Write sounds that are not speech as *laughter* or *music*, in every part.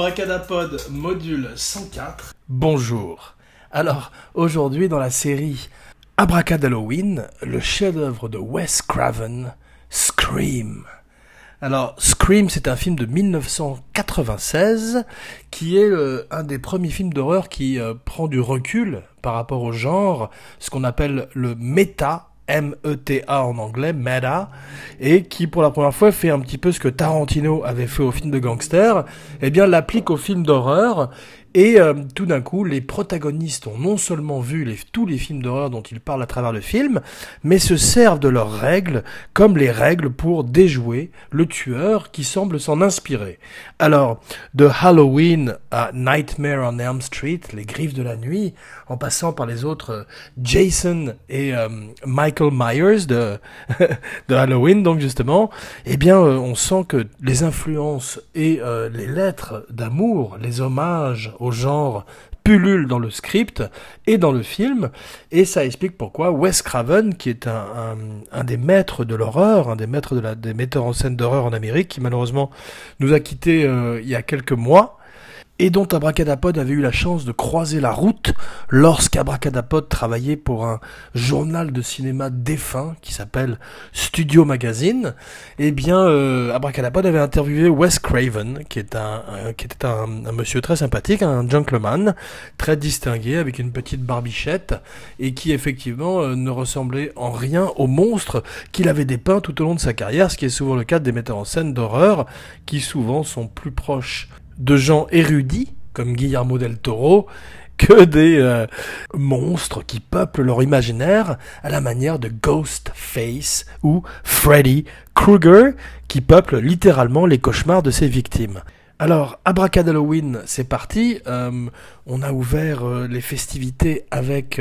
Abracadapod module 104. Bonjour. Alors, aujourd'hui dans la série Abracadalloween, le chef-d'œuvre de Wes Craven, Scream. Alors, Scream, c'est un film de 1996 qui est euh, un des premiers films d'horreur qui euh, prend du recul par rapport au genre, ce qu'on appelle le méta M-E-T-A en anglais, meta, et qui pour la première fois fait un petit peu ce que Tarantino avait fait au film de gangster, eh bien l'applique au film d'horreur et euh, tout d'un coup, les protagonistes ont non seulement vu les, tous les films d'horreur dont ils parlent à travers le film, mais se servent de leurs règles comme les règles pour déjouer le tueur qui semble s'en inspirer. Alors, de Halloween à Nightmare on Elm Street, les griffes de la nuit, en passant par les autres euh, Jason et euh, Michael Myers de, *laughs* de Halloween, donc justement, eh bien, on sent que les influences et les lettres d'amour, les hommages au genre pullule dans le script et dans le film, et ça explique pourquoi Wes Craven, qui est un, des maîtres de l'horreur, un des maîtres de la, des metteurs en scène d'horreur en Amérique, qui malheureusement nous a quittés euh, il y a quelques mois, et dont Abracadapod avait eu la chance de croiser la route lorsqu'Abracadapod travaillait pour un journal de cinéma défunt qui s'appelle Studio Magazine, eh bien euh, Abracadapod avait interviewé Wes Craven, qui était un, monsieur très sympathique, un gentleman très distingué avec une petite barbichette et qui effectivement euh, ne ressemblait en rien au monstre qu'il avait dépeint tout au long de sa carrière, ce qui est souvent le cas des metteurs en scène d'horreur qui souvent sont plus proches de gens érudits, comme Guillermo del Toro, que des euh, monstres qui peuplent leur imaginaire à la manière de Ghostface ou Freddy Krueger, qui peuplent littéralement les cauchemars de ses victimes. Alors, Abracadalloween, c'est parti. Euh, on a ouvert euh, les festivités avec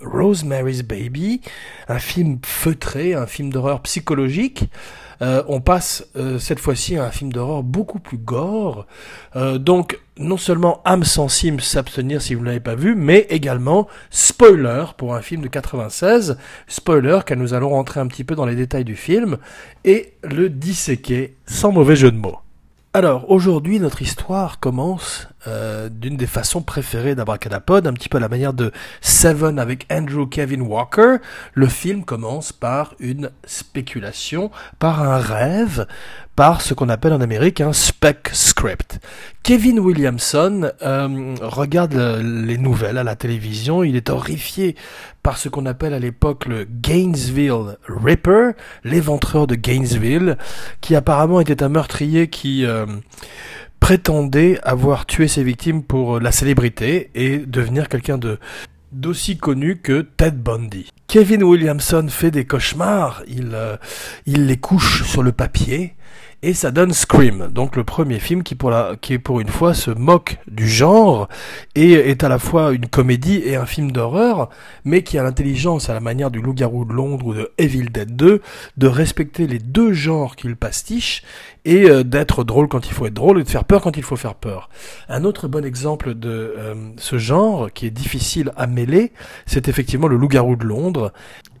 Rosemary's Baby, un film feutré, un film d'horreur psychologique. Euh, on passe euh, cette fois-ci à un film d'horreur beaucoup plus gore. Euh, donc, non seulement âme sensible s'abstenir si vous ne l'avez pas vu, mais également spoiler pour un film de 96. Spoiler car nous allons rentrer un petit peu dans les détails du film et le disséquer sans mauvais jeu de mots. Alors aujourd'hui notre histoire commence euh, d'une des façons préférées d'Abracadapod, un petit peu à la manière de Seven avec Andrew Kevin Walker. Le film commence par une spéculation, par un rêve, par ce qu'on appelle en Amérique un spec script. Kevin Williamson euh, regarde les nouvelles à la télévision, il est horrifié par ce qu'on appelle à l'époque le Gainesville Ripper, l'éventreur de Gainesville, qui apparemment était un meurtrier qui euh, prétendait avoir tué ses victimes pour la célébrité et devenir quelqu'un de d'aussi connu que Ted Bundy. Kevin Williamson fait des cauchemars, il, euh, il les couche sur le papier, et ça donne Scream, donc le premier film qui pour, la, qui pour une fois se moque du genre et est à la fois une comédie et un film d'horreur, mais qui a l'intelligence à la manière du Loup-garou de Londres ou de Evil Dead 2 de respecter les deux genres qu'il pastiche et euh, d'être drôle quand il faut être drôle et de faire peur quand il faut faire peur. Un autre bon exemple de euh, ce genre qui est difficile à mêler, c'est effectivement le Loup-garou de Londres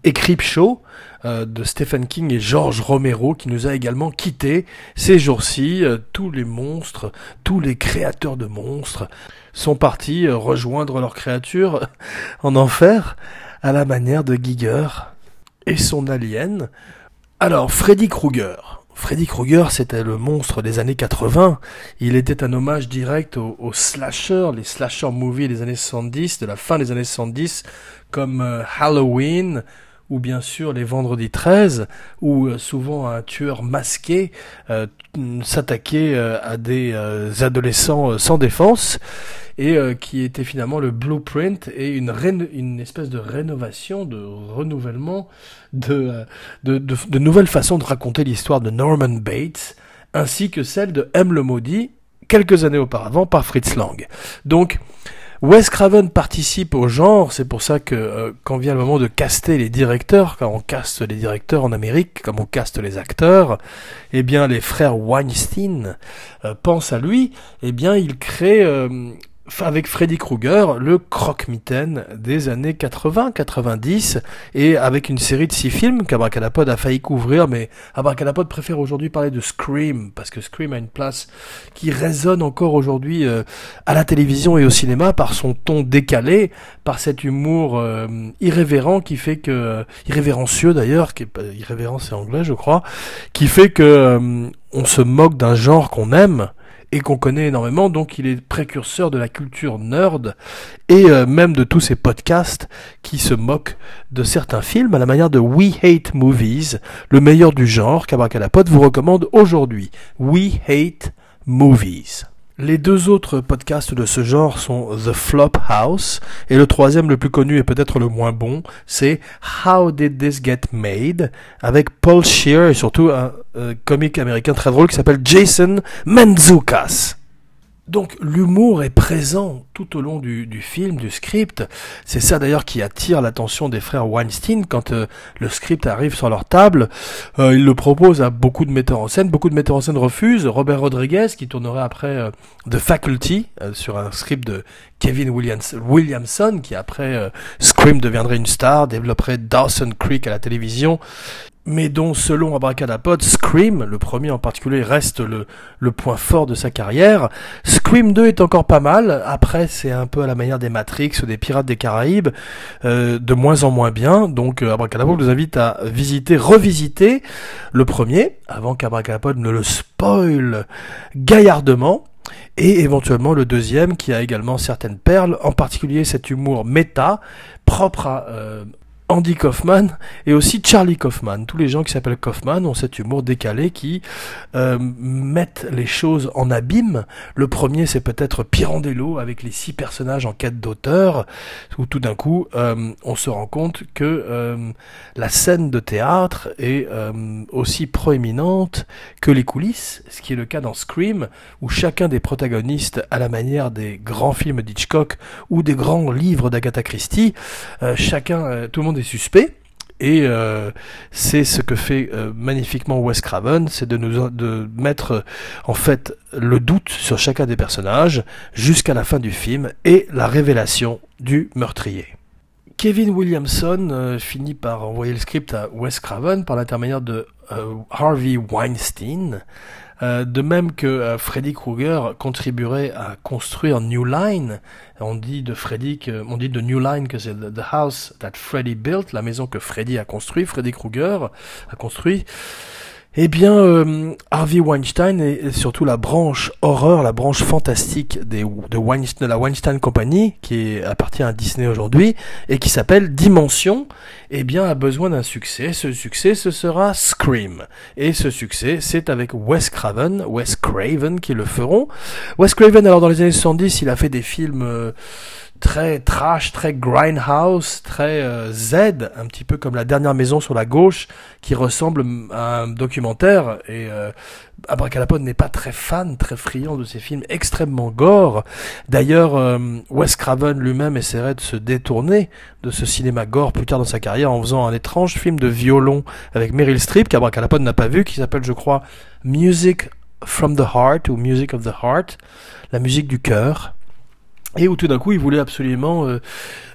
et Creepshow euh, de Stephen King et George Romero qui nous a également quittés ces jours-ci. Euh, tous les monstres, tous les créateurs de monstres sont partis euh, rejoindre leurs créatures *laughs* en enfer à la manière de Giger et son alien. Alors, Freddy Krueger. Freddy Krueger, c'était le monstre des années 80. Il était un hommage direct aux, aux slashers, les slasher movies des années 70, de la fin des années 70, comme Halloween, ou bien sûr les vendredis 13, où euh, souvent un tueur masqué euh, s'attaquait euh, à des adolescents sans défense, et qui était finalement le blueprint et une, espèce de rénovation, de renouvellement, de, de nouvelles façons de raconter l'histoire de Norman Bates, ainsi que celle de M. le Maudit, quelques années auparavant par Fritz Lang. Donc, Wes Craven participe au genre, c'est pour ça que euh, quand vient le moment de caster les directeurs, quand on caste les directeurs en Amérique, comme on caste les acteurs, eh bien les frères Weinstein euh, pensent à lui, eh bien il crée euh, avec Freddy Krueger, le croque-mitaine des années 80-90, et avec une série de six films qu'Abracadapod a failli couvrir, mais Abracadapod préfère aujourd'hui parler de Scream, parce que Scream a une place qui résonne encore aujourd'hui euh, à la télévision et au cinéma par son ton décalé, par cet humour euh, irrévérent qui fait que, euh, irrévérencieux d'ailleurs, qui est, irrévérent c'est anglais je crois, qui fait que on se moque d'un genre qu'on aime, et qu'on connaît énormément, donc il est précurseur de la culture nerd et euh, même de tous ces podcasts qui se moquent de certains films à la manière de We Hate Movies, le meilleur du genre qu'Abracadapod vous recommande aujourd'hui. We Hate Movies. Les deux autres podcasts de ce genre sont The Flop House et le troisième le plus connu et peut-être le moins bon, c'est How Did This Get Made avec Paul Shear et surtout un euh, comique américain très drôle qui s'appelle Jason Manzoukas. Donc l'humour est présent tout au long du, film, du script. C'est ça d'ailleurs qui attire l'attention des frères Weinstein quand euh, le script arrive sur leur table. Euh, ils le proposent à beaucoup de metteurs en scène. Beaucoup de metteurs en scène refusent. Robert Rodriguez qui tournerait après euh, The Faculty sur un script de Kevin Williams, Williamson qui après Scream deviendrait une star, développerait Dawson Creek à la télévision mais dont, selon Abracadapod, Scream, le premier en particulier, reste le, point fort de sa carrière. Scream 2 est encore pas mal. Après, c'est un peu à la manière des Matrix ou des Pirates des Caraïbes, euh, de moins en moins bien. Donc, euh, Abracadapod vous invite à visiter, revisiter le premier, avant qu'Abracadapod ne le spoil gaillardement et éventuellement le deuxième qui a également certaines perles, en particulier cet humour méta propre à euh, Andy Kaufman et aussi Charlie Kaufman. Tous les gens qui s'appellent Kaufman ont cet humour décalé qui euh, mettent les choses en abîme. Le premier, c'est peut-être Pirandello avec les six personnages en quête d'auteur, où tout d'un coup, euh, on se rend compte que euh, la scène de théâtre est aussi proéminente que les coulisses, ce qui est le cas dans Scream, où chacun des protagonistes, à la manière des grands films d'Hitchcock ou des grands livres d'Agatha Christie, chacun, tout le monde suspect. Et euh, c'est ce que fait euh, magnifiquement Wes Craven, c'est de nous de mettre en fait le doute sur chacun des personnages jusqu'à la fin du film et la révélation du meurtrier. Kevin Williamson euh, finit par envoyer le script à Wes Craven par l'intermédiaire de Harvey Weinstein, euh, de même que euh, Freddy Krueger contribuerait à construire New Line, on dit de Freddy que, on dit de New Line que c'est the house that Freddy built, la maison que Freddy a construit, Freddy Krueger a construit. Eh bien, euh, Harvey Weinstein et surtout la branche horreur, la branche fantastique de la Weinstein Company, qui appartient à Disney aujourd'hui, et qui s'appelle Dimension, eh bien, a besoin d'un succès. Ce succès, ce sera Scream. Et ce succès, c'est avec Wes Craven, Wes Craven qui le feront. Wes Craven, alors dans les années 70, il a fait des films... Euh, très trash, très grindhouse, très euh, Z, un petit peu comme la dernière maison sur la gauche, qui ressemble à un documentaire. Et euh, Abracadapod n'est pas très fan, très friand de ces films extrêmement gore. D'ailleurs, euh, Wes Craven lui-même essaierait de se détourner de ce cinéma gore plus tard dans sa carrière en faisant un étrange film de violon avec Meryl Streep qu'Abracadapod n'a pas vu, qui s'appelle, je crois, Music from the Heart ou Music of the Heart, la musique du cœur et où tout d'un coup il voulait absolument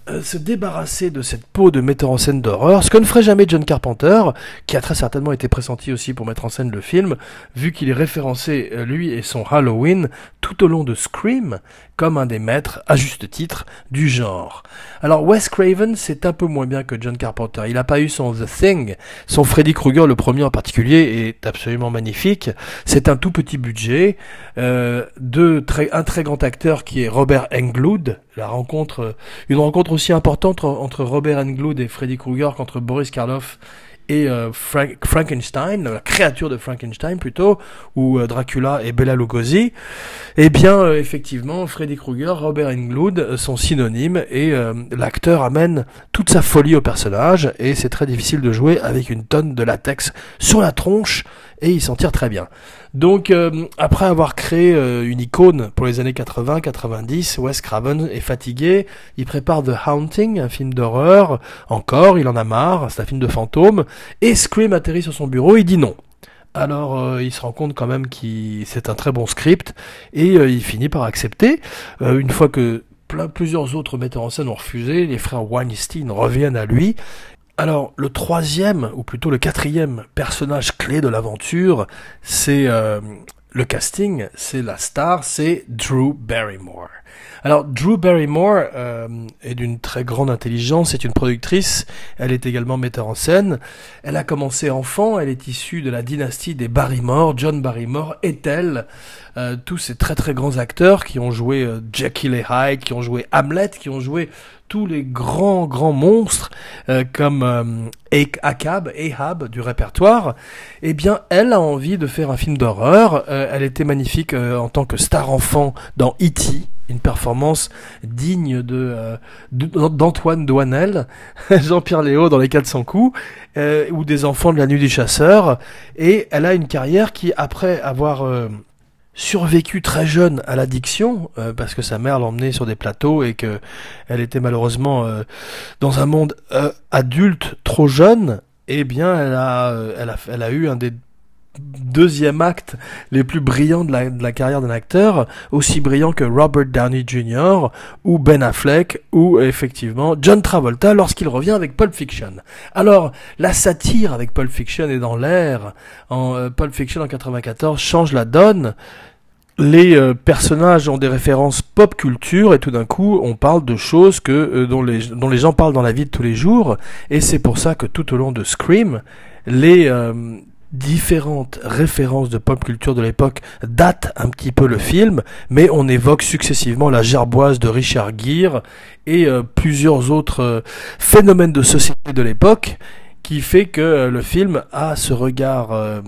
euh, se débarrasser de cette peau de metteur en scène d'horreur, ce que ne ferait jamais John Carpenter, qui a très certainement été pressenti aussi pour mettre en scène le film, vu qu'il est référencé, euh, lui et son Halloween, tout au long de Scream, comme un des maîtres, à juste titre, du genre. Alors Wes Craven, c'est un peu moins bien que John Carpenter. Il n'a pas eu son The Thing. Son Freddy Krueger, le premier en particulier, est absolument magnifique. C'est un tout petit budget. Euh, de très, un très grand acteur qui est Robert Englund. La rencontre, une rencontre aussi importante entre Robert Englund et Freddy Krueger qu'entre Boris Karloff et euh, Frankenstein, la créature de Frankenstein plutôt, ou euh, Dracula et Bela Lugosi, eh bien euh, effectivement Freddy Krueger, Robert Englund sont synonymes et l'acteur amène toute sa folie au personnage et c'est très difficile de jouer avec une tonne de latex sur la tronche et il s'en tire très bien. Donc, euh, après avoir créé euh, une icône pour les années 80-90, Wes Craven est fatigué. Il prépare The Haunting, un film d'horreur. Encore, il en a marre. C'est un film de fantôme. Et Scream atterrit sur son bureau. Il dit non. Alors il se rend compte quand même que c'est un très bon script et il finit par accepter. une fois que plein, plusieurs autres metteurs en scène ont refusé, les frères Weinstein reviennent à lui. Alors le troisième, ou plutôt le quatrième personnage clé de l'aventure, c'est le casting, c'est la star, c'est Drew Barrymore. Alors Drew Barrymore euh, est d'une très grande intelligence, c'est une productrice, elle est également metteur en scène. Elle a commencé enfant, elle est issue de la dynastie des Barrymore, John Barrymore est elle. Euh, tous ces très très grands acteurs qui ont joué euh, Jackie et Hyde, qui ont joué Hamlet, qui ont joué tous les grands grands monstres euh, comme euh, Akab, Ahab du répertoire, eh bien elle a envie de faire un film d'horreur. Euh, elle était magnifique euh, en tant que star enfant dans E.T., une performance digne de d'Antoine Douanel, *laughs* Jean-Pierre Léo dans les 400 coups, ou des enfants de la nuit du chasseur. Et elle a une carrière qui, après avoir survécu très jeune à l'addiction euh, parce que sa mère l'emmenait sur des plateaux et que elle était malheureusement euh, dans un monde euh, adulte trop jeune eh bien elle a elle a elle a eu un des deuxième acte les plus brillants de la, carrière d'un acteur, aussi brillant que Robert Downey Jr. ou Ben Affleck ou effectivement John Travolta lorsqu'il revient avec Pulp Fiction. Alors la satire avec Pulp Fiction est dans l'air. En euh, Pulp Fiction en 94 change la donne. Les euh, personnages ont des références pop culture et tout d'un coup on parle de choses que euh, dont les dont les gens parlent dans la vie de tous les jours et c'est pour ça que tout au long de Scream les différentes références de pop culture de l'époque datent un petit peu le film, mais on évoque successivement la gerboise de Richard Gere et euh, plusieurs autres euh, phénomènes de société de l'époque qui fait que euh, le film a ce regard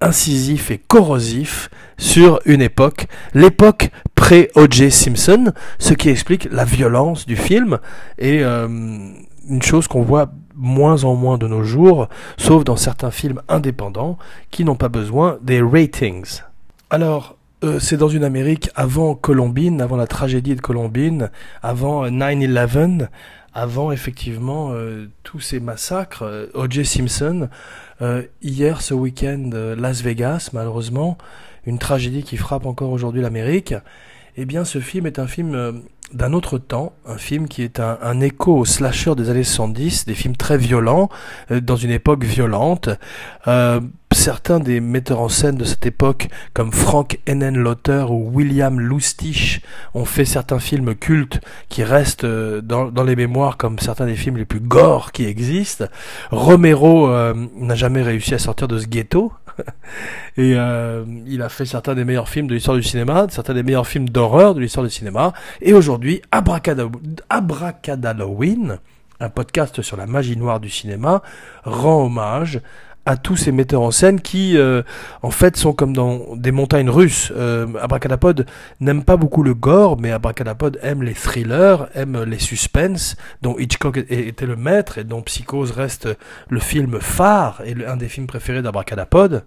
incisif et corrosif sur une époque, l'époque pré-O.J. Simpson, ce qui explique la violence du film et une chose qu'on voit moins en moins de nos jours, sauf dans certains films indépendants qui n'ont pas besoin des ratings. Alors, euh, c'est dans une Amérique avant Columbine, avant la tragédie de Columbine, avant 9-11, avant effectivement euh, tous ces massacres. Euh, O.J. Simpson, hier ce week-end, Las Vegas, malheureusement, une tragédie qui frappe encore aujourd'hui l'Amérique. Eh bien, ce film est un film d'un autre temps, un film qui est un, écho au slasher des années 70, des films très violents, euh, dans une époque violente. Euh, certains des metteurs en scène de cette époque, comme Frank Henenlotter ou William Lustig, ont fait certains films cultes qui restent euh, dans, dans, les mémoires comme certains des films les plus gore qui existent. Romero n'a jamais réussi à sortir de ce ghetto, *laughs* et euh, il a fait certains des meilleurs films de l'histoire du cinéma, certains des meilleurs films d'horreur de l'histoire du cinéma. Et aujourd'hui, Abracadalloween, un podcast sur la magie noire du cinéma, rend hommage à tous ces metteurs en scène qui, euh, en fait, sont comme dans des montagnes russes. Euh, Abracadapod n'aime pas beaucoup le gore, mais Abracadapod aime les thrillers, aime les suspens, dont Hitchcock était le maître et dont Psychose reste le film phare et un des films préférés d'Abracadapod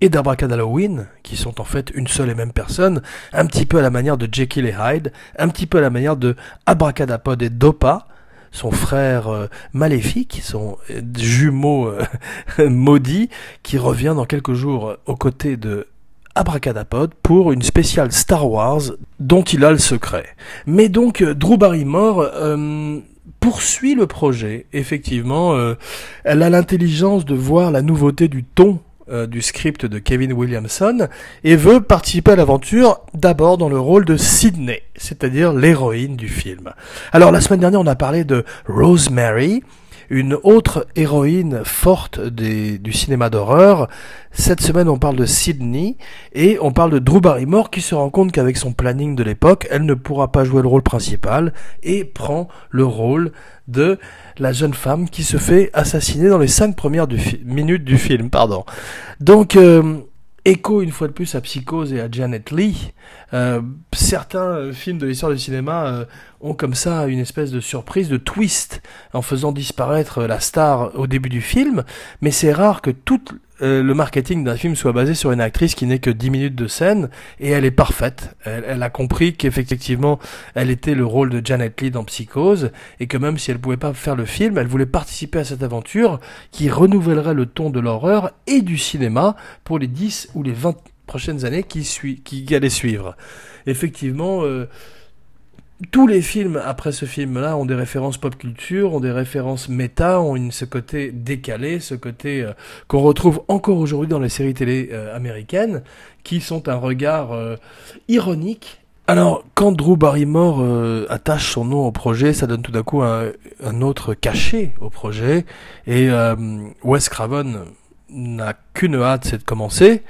et d'Abracadalloween, qui sont en fait une seule et même personne, un petit peu à la manière de Jekyll et Hyde, un petit peu à la manière de Abracadapod et Dopa, son frère euh, maléfique, son euh, jumeau euh, *laughs* maudit, qui revient dans quelques jours aux côtés de Abracadapod pour une spéciale Star Wars dont il a le secret. Mais donc Drew Barrymore poursuit le projet, effectivement, elle a l'intelligence de voir la nouveauté du ton euh, du script de Kevin Williamson et veut participer à l'aventure d'abord dans le rôle de Sydney, c'est-à-dire l'héroïne du film. Alors la semaine dernière on a parlé de Rosemary, une autre héroïne forte du cinéma d'horreur. Cette semaine, on parle de Sydney et on parle de Drew Barrymore qui se rend compte qu'avec son planning de l'époque, elle ne pourra pas jouer le rôle principal et prend le rôle de la jeune femme qui se fait assassiner dans les cinq premières minutes du film. Pardon. Donc, euh, écho une fois de plus à Psychose et à Janet Lee. Euh, certains euh, films de l'histoire du cinéma euh, ont comme ça une espèce de surprise, de twist, en faisant disparaître la star au début du film, mais c'est rare que toute euh, le marketing d'un film soit basé sur une actrice qui n'est que 10 minutes de scène et elle est parfaite. Elle, a compris qu'effectivement elle était le rôle de Janet Lee dans Psychose et que même si elle pouvait pas faire le film, elle voulait participer à cette aventure qui renouvellerait le ton de l'horreur et du cinéma pour les 10 ou les 20 prochaines années qui, qui allaient suivre. Effectivement, euh, tous les films après ce film-là ont des références pop culture, ont des références méta, ont ce côté décalé, ce côté euh, qu'on retrouve encore aujourd'hui dans les séries télé euh, américaines, qui sont un regard euh, ironique. Alors, quand Drew Barrymore attache son nom au projet, ça donne tout d'un coup un, un, autre cachet au projet, et Wes Craven n'a qu'une hâte, c'est de commencer.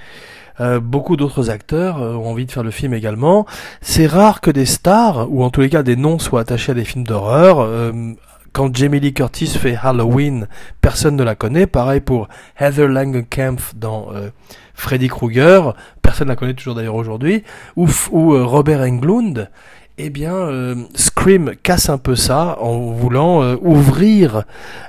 Euh, beaucoup d'autres acteurs euh, ont envie de faire le film également. C'est rare que des stars, ou en tous les cas des noms, soient attachés à des films d'horreur. Euh, quand Jamie Lee Curtis fait Halloween, personne ne la connaît. Pareil pour Heather Langenkampf dans Freddy Krueger, personne ne la connaît toujours d'ailleurs aujourd'hui. Ou, ou Robert Englund eh bien, euh, Scream casse un peu ça en voulant euh, ouvrir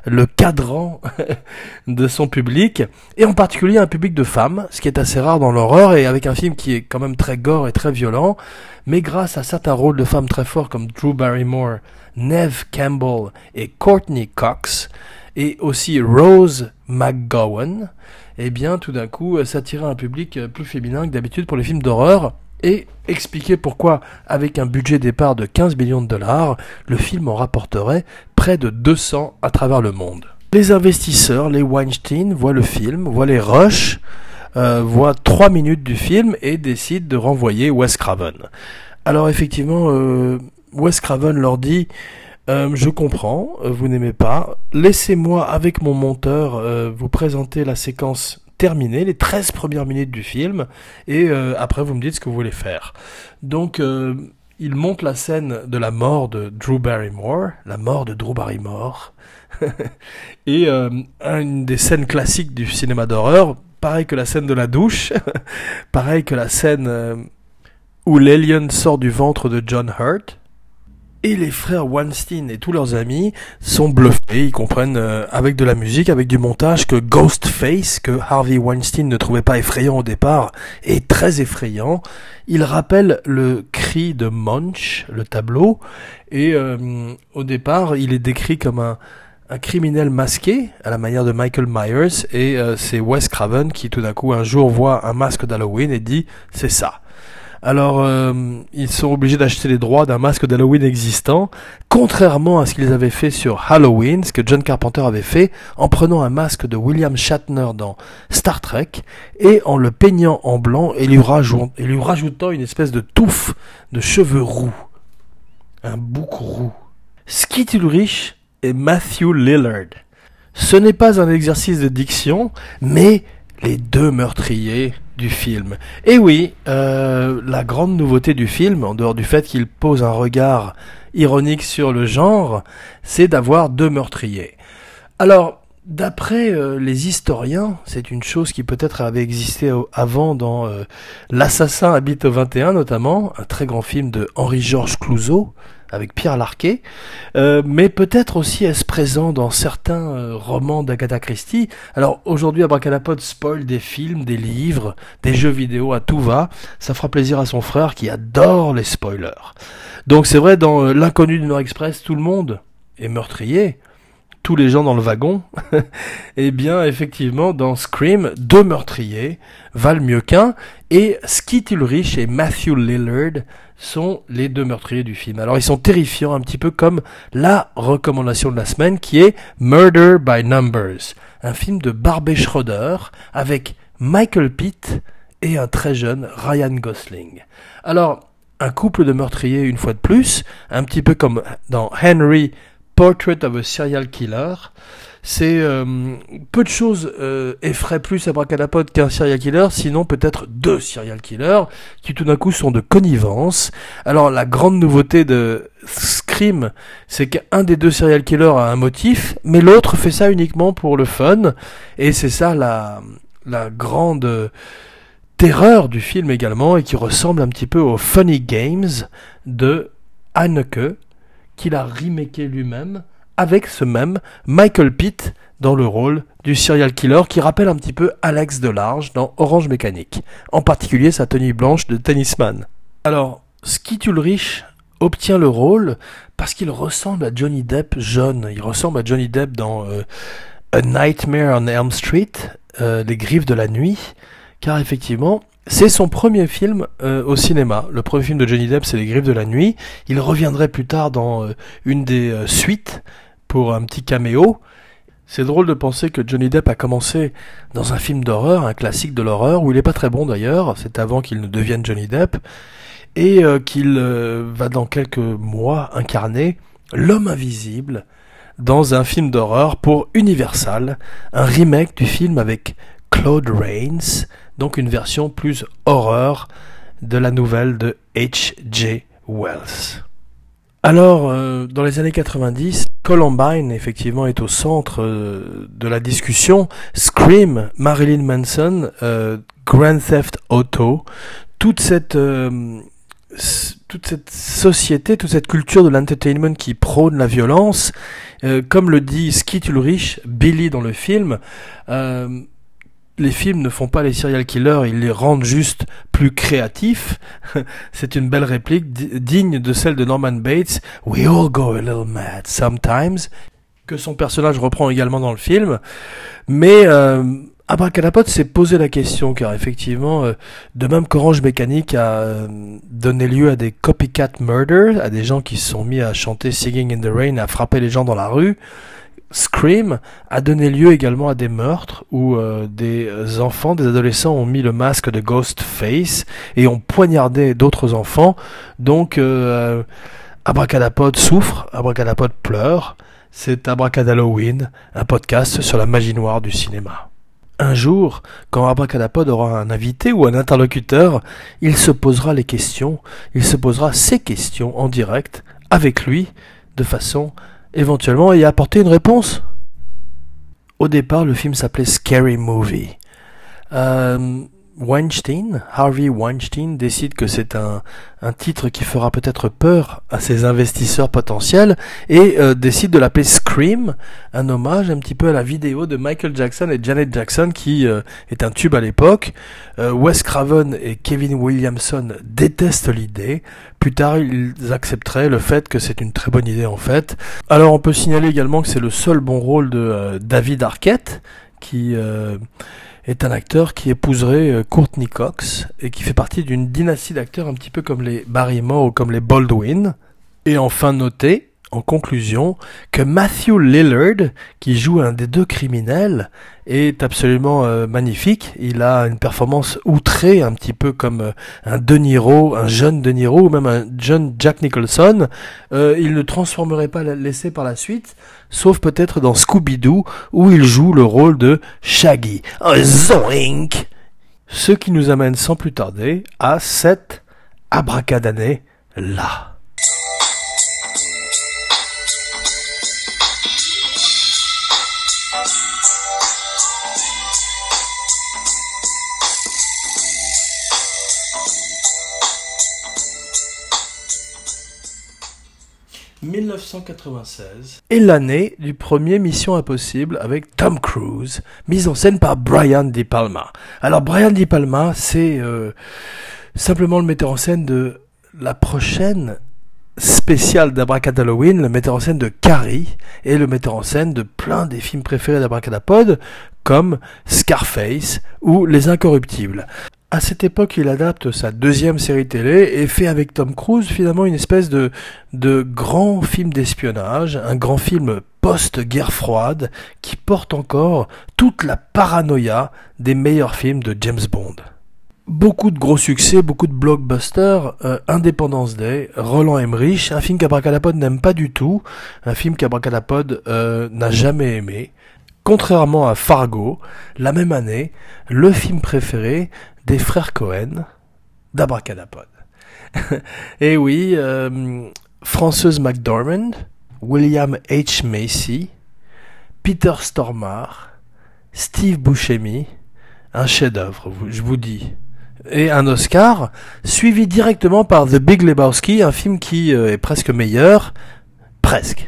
le cadran *laughs* de son public, et en particulier un public de femmes, ce qui est assez rare dans l'horreur, et avec un film qui est quand même très gore et très violent, mais grâce à certains rôles de femmes très forts comme Drew Barrymore, Neve Campbell et Courtney Cox, et aussi Rose McGowan, eh bien, tout d'un coup, ça attirait un public plus féminin que d'habitude pour les films d'horreur, et expliquer pourquoi, avec un budget départ de 15 millions de dollars, le film en rapporterait près de 200 à travers le monde. Les investisseurs, les Weinstein, voient le film, voient les rushs, euh, voient 3 minutes du film et décident de renvoyer Wes Craven. Alors effectivement, euh, Wes Craven leur dit euh, je comprends, vous n'aimez pas. Laissez-moi avec mon monteur vous présenter la séquence terminé, les 13 premières minutes du film, et euh, après vous me dites ce que vous voulez faire. Donc euh, il monte la scène de la mort de Drew Barrymore, la mort de Drew Barrymore, *laughs* et euh, une des scènes classiques du cinéma d'horreur, pareil que la scène de la douche, *laughs* pareil que la scène où l'alien sort du ventre de John Hurt, et les frères Weinstein et tous leurs amis sont bluffés. Ils comprennent euh, avec de la musique, avec du montage, que Ghostface, que Harvey Weinstein ne trouvait pas effrayant au départ, est très effrayant. Il rappelle le cri de Munch, le tableau, et euh, au départ, il est décrit comme un, criminel masqué à la manière de Michael Myers, et euh, c'est Wes Craven qui tout d'un coup un jour voit un masque d'Halloween et dit c'est ça. Alors, euh, ils sont obligés d'acheter les droits d'un masque d'Halloween existant, contrairement à ce qu'ils avaient fait sur Halloween, ce que John Carpenter avait fait, en prenant un masque de William Shatner dans Star Trek, et en le peignant en blanc et lui, rajoutant, une espèce de touffe de cheveux roux. Un bouc roux. Skit Ulrich et Matthew Lillard. Ce n'est pas un exercice de diction, mais les deux meurtriers du film. Et oui, euh, la grande nouveauté du film, en dehors du fait qu'il pose un regard ironique sur le genre, c'est d'avoir deux meurtriers. Alors, d'après euh, les historiens, c'est une chose qui peut-être avait existé avant dans euh, L'assassin habite au 21 notamment, un très grand film de Henri-Georges Clouzot, avec Pierre Larquet, euh, mais peut-être aussi est-ce présent dans certains euh, romans d'Agatha Christie. Alors aujourd'hui, Abracadapod spoil des films, des livres, des jeux vidéo à tout va. Ça fera plaisir à son frère qui adore les spoilers. Donc c'est vrai, dans euh, L'inconnu du Nord Express, tout le monde est meurtrier tous les gens dans le wagon, *laughs* eh bien effectivement dans Scream, deux meurtriers valent mieux qu'un, et Skeet Ulrich et Matthew Lillard sont les deux meurtriers du film. Alors ils sont terrifiants, un petit peu comme la recommandation de la semaine qui est Murder by Numbers, un film de Barbet Schroeder avec Michael Pitt et un très jeune Ryan Gosling. Alors, un couple de meurtriers une fois de plus, un petit peu comme dans Henry Portrait of a Serial Killer. C'est euh, peu de choses euh, effraient plus Abracadapod qu'un serial killer, sinon peut-être deux serial killers qui tout d'un coup sont de connivence. Alors la grande nouveauté de Scream, c'est qu'un des deux serial killers a un motif, mais l'autre fait ça uniquement pour le fun, et c'est ça la, grande terreur du film également, et qui ressemble un petit peu aux Funny Games de Haneke, qu'il a remaké lui-même avec ce même Michael Pitt dans le rôle du serial killer qui rappelle un petit peu Alex Delarge dans Orange Mécanique, en particulier sa tenue blanche de tennisman. Alors, Skeet Ulrich obtient le rôle parce qu'il ressemble à Johnny Depp jeune. Il ressemble à Johnny Depp dans euh, A Nightmare on Elm Street, euh, Les Griffes de la Nuit, car effectivement, c'est son premier film euh, au cinéma. Le premier film de Johnny Depp, c'est Les Griffes de la Nuit. Il reviendrait plus tard dans une des suites pour un petit caméo. C'est drôle de penser que Johnny Depp a commencé dans un film d'horreur, un classique de l'horreur, où il n'est pas très bon d'ailleurs, c'est avant qu'il ne devienne Johnny Depp, et euh, qu'il euh, va dans quelques mois incarner l'homme invisible dans un film d'horreur pour Universal, un remake du film avec Claude Rains, donc une version plus horreur de la nouvelle de H.J. Wells. Alors, euh, dans les années 90, Columbine, effectivement, est au centre euh, de la discussion. Scream, Marilyn Manson, euh, Grand Theft Auto, toute cette, toute cette société, toute cette culture de l'entertainment qui prône la violence, comme le dit Skit Ulrich, Billy dans le film, les films ne font pas les serial killers, ils les rendent juste plus créatifs. *laughs* C'est une belle réplique digne de celle de Norman Bates. We all go a little mad sometimes, que son personnage reprend également dans le film. Mais euh, Abracadapod s'est posé la question, car effectivement, euh, de même qu'Orange Mécanique a euh, donné lieu à des copycat murders, à des gens qui se sont mis à chanter Singing in the Rain, à frapper les gens dans la rue, Scream a donné lieu également à des meurtres où euh, des enfants, des adolescents ont mis le masque de Ghostface et ont poignardé d'autres enfants. Donc euh, Abracadapod souffre, Abracadapod pleure. C'est Abracadalloween, un podcast sur la magie noire du cinéma. Un jour, quand Abracadapod aura un invité ou un interlocuteur, il se posera les questions, il se posera ses questions en direct avec lui de façon éventuellement y apporter une réponse. Au départ, le film s'appelait Scary Movie. Euh, Weinstein, Harvey Weinstein, décide que c'est un, un, titre qui fera peut-être peur à ses investisseurs potentiels et euh, décide de l'appeler Scream, un hommage un petit peu à la vidéo de Michael Jackson et Janet Jackson qui euh, est un tube à l'époque. Euh, Wes Craven et Kevin Williamson détestent l'idée. Plus tard, ils accepteraient le fait que c'est une très bonne idée en fait. Alors on peut signaler également que c'est le seul bon rôle de David Arquette qui est un acteur qui épouserait euh, Courtney Cox et qui fait partie d'une dynastie d'acteurs un petit peu comme les Barrymore ou comme les Baldwin. Et enfin noter en conclusion que Matthew Lillard, qui joue un des deux criminels, est absolument euh, magnifique. Il a une performance outrée, un petit peu comme euh, un De Niro, un jeune De Niro, ou même un jeune Jack Nicholson. Euh, il ne transformerait pas l'essai par la suite, sauf peut-être dans Scooby-Doo, où il joue le rôle de Shaggy. zoink Ce qui nous amène sans plus tarder à cette abracadané là. 1996 est l'année du premier Mission Impossible avec Tom Cruise, mise en scène par Brian De Palma. Alors Brian De Palma, c'est euh, simplement le metteur en scène de la prochaine spéciale d'Abracadalloween, le metteur en scène de Carrie et le metteur en scène de plein des films préférés d'Abracadapod comme Scarface ou Les Incorruptibles. À cette époque, il adapte sa deuxième série télé et fait avec Tom Cruise finalement une espèce de, grand film d'espionnage, un grand film post-guerre froide qui porte encore toute la paranoïa des meilleurs films de James Bond. Beaucoup de gros succès, beaucoup de blockbusters, euh, Independence Day, Roland Emmerich, un film qu'Abracadapod n'aime pas du tout, un film qu'Abracadapod euh, n'a jamais aimé. Contrairement à Fargo, la même année, le film préféré des frères Cohen d'Abracadapod. *laughs* Et oui, euh, Franceuse McDormand, William H. Macy, Peter Stormare, Steve Buscemi, un chef-d'œuvre, je vous dis. Et un Oscar, suivi directement par The Big Lebowski, un film qui euh, est presque meilleur, presque.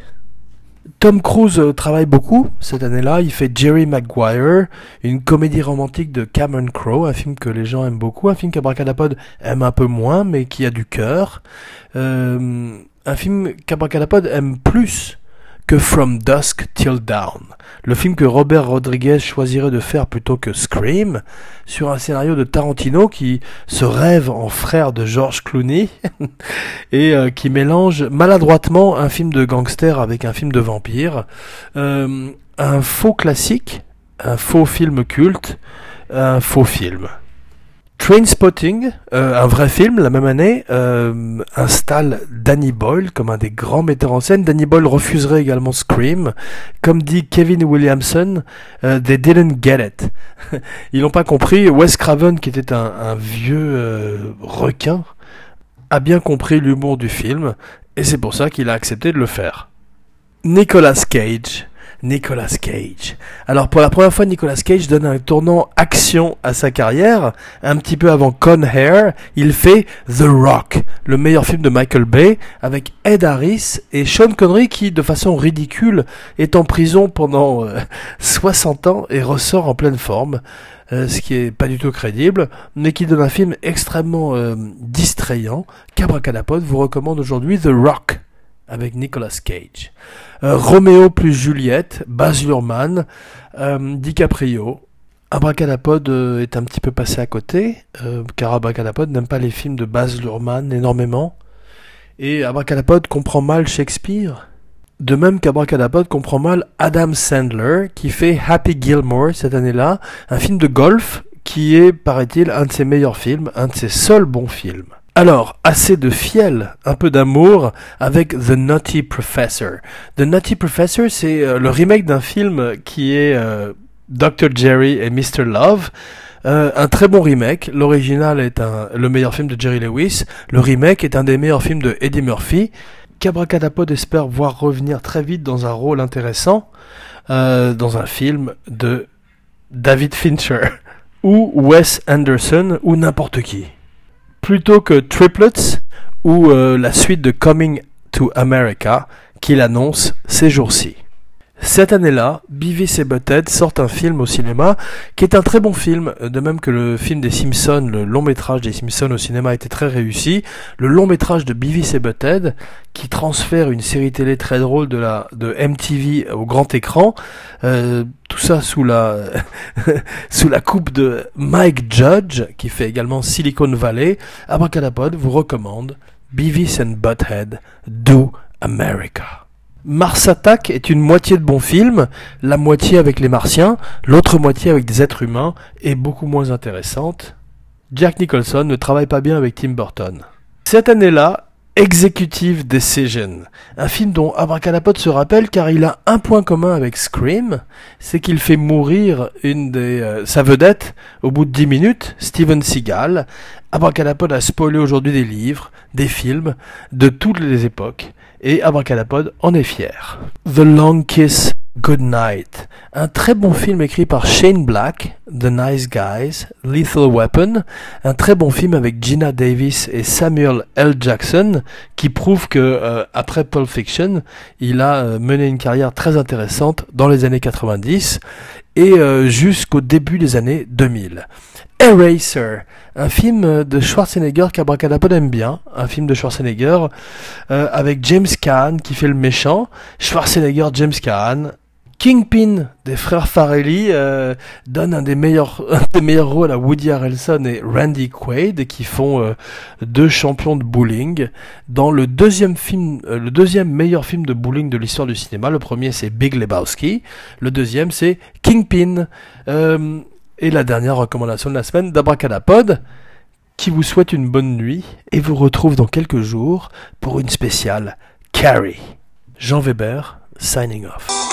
Tom Cruise euh, travaille beaucoup cette année-là. Il fait Jerry Maguire, une comédie romantique de Cameron Crowe, un film que les gens aiment beaucoup, un film qu'Abracadapod aime un peu moins, mais qui a du cœur. Euh, un film qu'Abracadapod aime plus From Dusk Till Dawn, le film que Robert Rodriguez choisirait de faire plutôt que Scream, sur un scénario de Tarantino qui se rêve en frère de George Clooney *laughs* et euh, qui mélange maladroitement un film de gangster avec un film de vampire, euh, un faux classique, un faux film culte, un faux film. Trainspotting, euh, un vrai film, la même année, euh, installe Danny Boyle comme un des grands metteurs en scène. Danny Boyle refuserait également Scream. Comme dit Kevin Williamson, euh, they didn't get it. *laughs* Ils n'ont pas compris. Wes Craven, qui était un, un vieux euh, requin, a bien compris l'humour du film, et c'est pour ça qu'il a accepté de le faire. Nicolas Cage, Nicolas Cage. Alors pour la première fois, Nicolas Cage donne un tournant action à sa carrière. Un petit peu avant Con Air, il fait The Rock, le meilleur film de Michael Bay, avec Ed Harris et Sean Connery qui, de façon ridicule, est en prison pendant 60 euh, *laughs* ans et ressort en pleine forme. Euh, ce qui est pas du tout crédible, mais qui donne un film extrêmement euh, distrayant. Cabracadapod vous recommande aujourd'hui The Rock avec Nicolas Cage. Euh, Roméo plus Juliette, Baz Luhrmann, euh, DiCaprio. Abracadapod euh, est un petit peu passé à côté, car Abracadapod n'aime pas les films de Baz Luhrmann énormément. Et Abracadapod comprend mal Shakespeare. De même qu'Abracadapod comprend mal Adam Sandler, qui fait Happy Gilmore cette année-là, un film de golf qui est, paraît-il, un de ses meilleurs films, un de ses seuls bons films. Alors, assez de fiel, un peu d'amour avec The Naughty Professor. The Naughty Professor, c'est euh, le remake d'un film qui est euh, Dr. Jerry et Mr. Love. Euh, un très bon remake. L'original est le meilleur film de Jerry Lewis. Le remake est un des meilleurs films de Eddie Murphy. Cabracadapod espère voir revenir très vite dans un rôle intéressant dans un film de David Fincher *laughs* ou Wes Anderson ou n'importe qui plutôt que Triplets ou euh, la suite de Coming to America qu'il annonce ces jours-ci. Cette année-là, Beavis et Butthead sortent un film au cinéma qui est un très bon film, de même que le film des Simpsons, le long métrage des Simpsons au cinéma était très réussi. Le long métrage de Beavis et Butthead, qui transfère une série télé très drôle de la de MTV au grand écran, euh, tout ça sous la *laughs* sous la coupe de Mike Judge, qui fait également Silicon Valley. Abracadapod vous recommande Beavis and Butthead Do America. Mars Attack est une moitié de bon film, la moitié avec les martiens, l'autre moitié avec des êtres humains est beaucoup moins intéressante. Jack Nicholson ne travaille pas bien avec Tim Burton. Cette année-là, Executive Decision, un film dont Abracadapod se rappelle car il a un point commun avec Scream, c'est qu'il fait mourir une des euh, sa vedette au bout de 10 minutes, Steven Seagal. Abracadapod a spoilé aujourd'hui des livres, des films de toutes les époques et Abracadapod en est fier. The Long Kiss Good Night, un très bon film écrit par Shane Black, The Nice Guys, Lethal Weapon, un très bon film avec Gina Davis et Samuel L. Jackson, qui prouve que euh, après Pulp Fiction, il a euh, mené une carrière très intéressante dans les années 90 et euh, jusqu'au début des années 2000. Eraser, un film de Schwarzenegger qu'Abracadapod aime bien, un film de Schwarzenegger euh, avec James Caan qui fait le méchant, Schwarzenegger, James Caan, Kingpin des frères Farelli euh, donne un des meilleurs *laughs* des meilleurs rôles à Woody Harrelson et Randy Quaid qui font euh, deux champions de bowling dans le deuxième film le deuxième meilleur film de bowling de l'histoire du cinéma le premier c'est Big Lebowski le deuxième c'est Kingpin et la dernière recommandation de la semaine d'Abracadapod, qui vous souhaite une bonne nuit et vous retrouve dans quelques jours pour une spéciale Carrie. Jean Weber, signing off.